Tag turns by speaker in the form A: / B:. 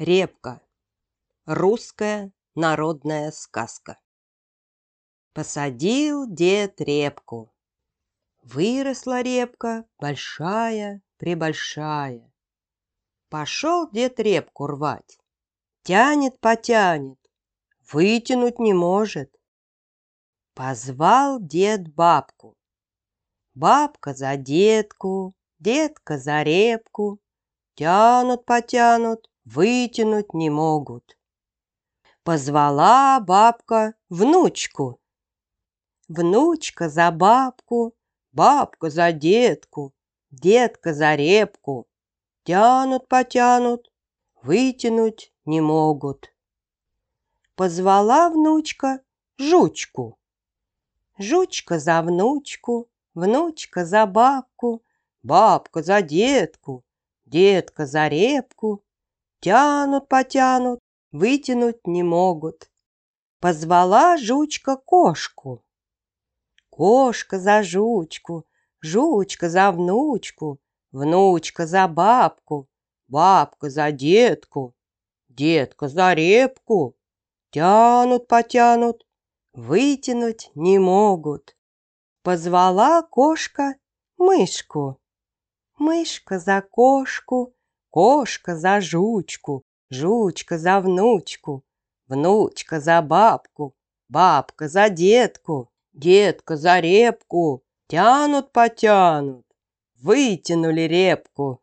A: Репка. Русская народная сказка. Посадил дед репку. Выросла репка большая, пребольшая. Пошел дед репку рвать. Тянет, потянет, вытянуть не может. Позвал дед бабку. Бабка за детку, детка за репку. Тянут, потянут, вытянуть не могут. Позвала бабка внучку. Внучка за бабку, бабка за детку, детка за репку. Тянут, потянут, вытянуть не могут. Позвала внучка жучку. Жучка за внучку, внучка за бабку, бабка за детку, детка за репку, Тянут, потянут, вытянуть не могут. Позвала жучка кошку. Кошка за жучку, жучка за внучку, внучка за бабку, бабка за детку, детка за репку. Тянут, потянут, вытянуть не могут. Позвала кошка мышку. Мышка за кошку, Кошка за жучку, жучка за внучку, внучка за бабку, бабка за детку, детка за репку. Тянут, потянут, вытянули репку.